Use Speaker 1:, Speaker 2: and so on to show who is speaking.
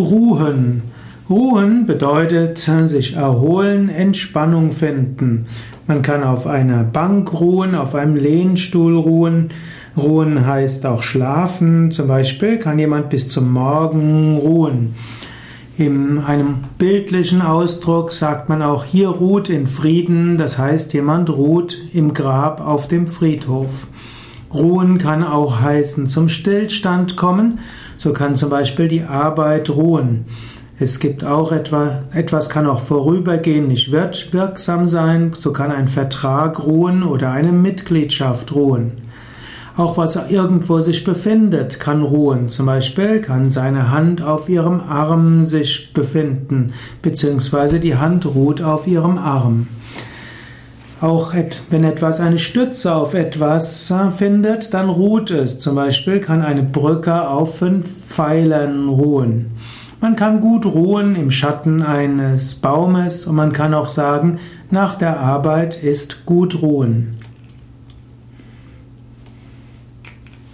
Speaker 1: Ruhen. Ruhen bedeutet sich erholen, Entspannung finden. Man kann auf einer Bank ruhen, auf einem Lehnstuhl ruhen. Ruhen heißt auch schlafen. Zum Beispiel kann jemand bis zum Morgen ruhen. In einem bildlichen Ausdruck sagt man auch, hier ruht in Frieden, das heißt, jemand ruht im Grab auf dem Friedhof. Ruhen kann auch heißen zum Stillstand kommen, so kann zum Beispiel die Arbeit ruhen. Es gibt auch etwa, etwas kann auch vorübergehend nicht wirksam sein, so kann ein Vertrag ruhen oder eine Mitgliedschaft ruhen. Auch was irgendwo sich befindet, kann ruhen. Zum Beispiel kann seine Hand auf ihrem Arm sich befinden, beziehungsweise die Hand ruht auf ihrem Arm. Auch wenn etwas eine Stütze auf etwas findet, dann ruht es. Zum Beispiel kann eine Brücke auf fünf Pfeilern ruhen. Man kann gut ruhen im Schatten eines Baumes und man kann auch sagen, nach der Arbeit ist gut ruhen.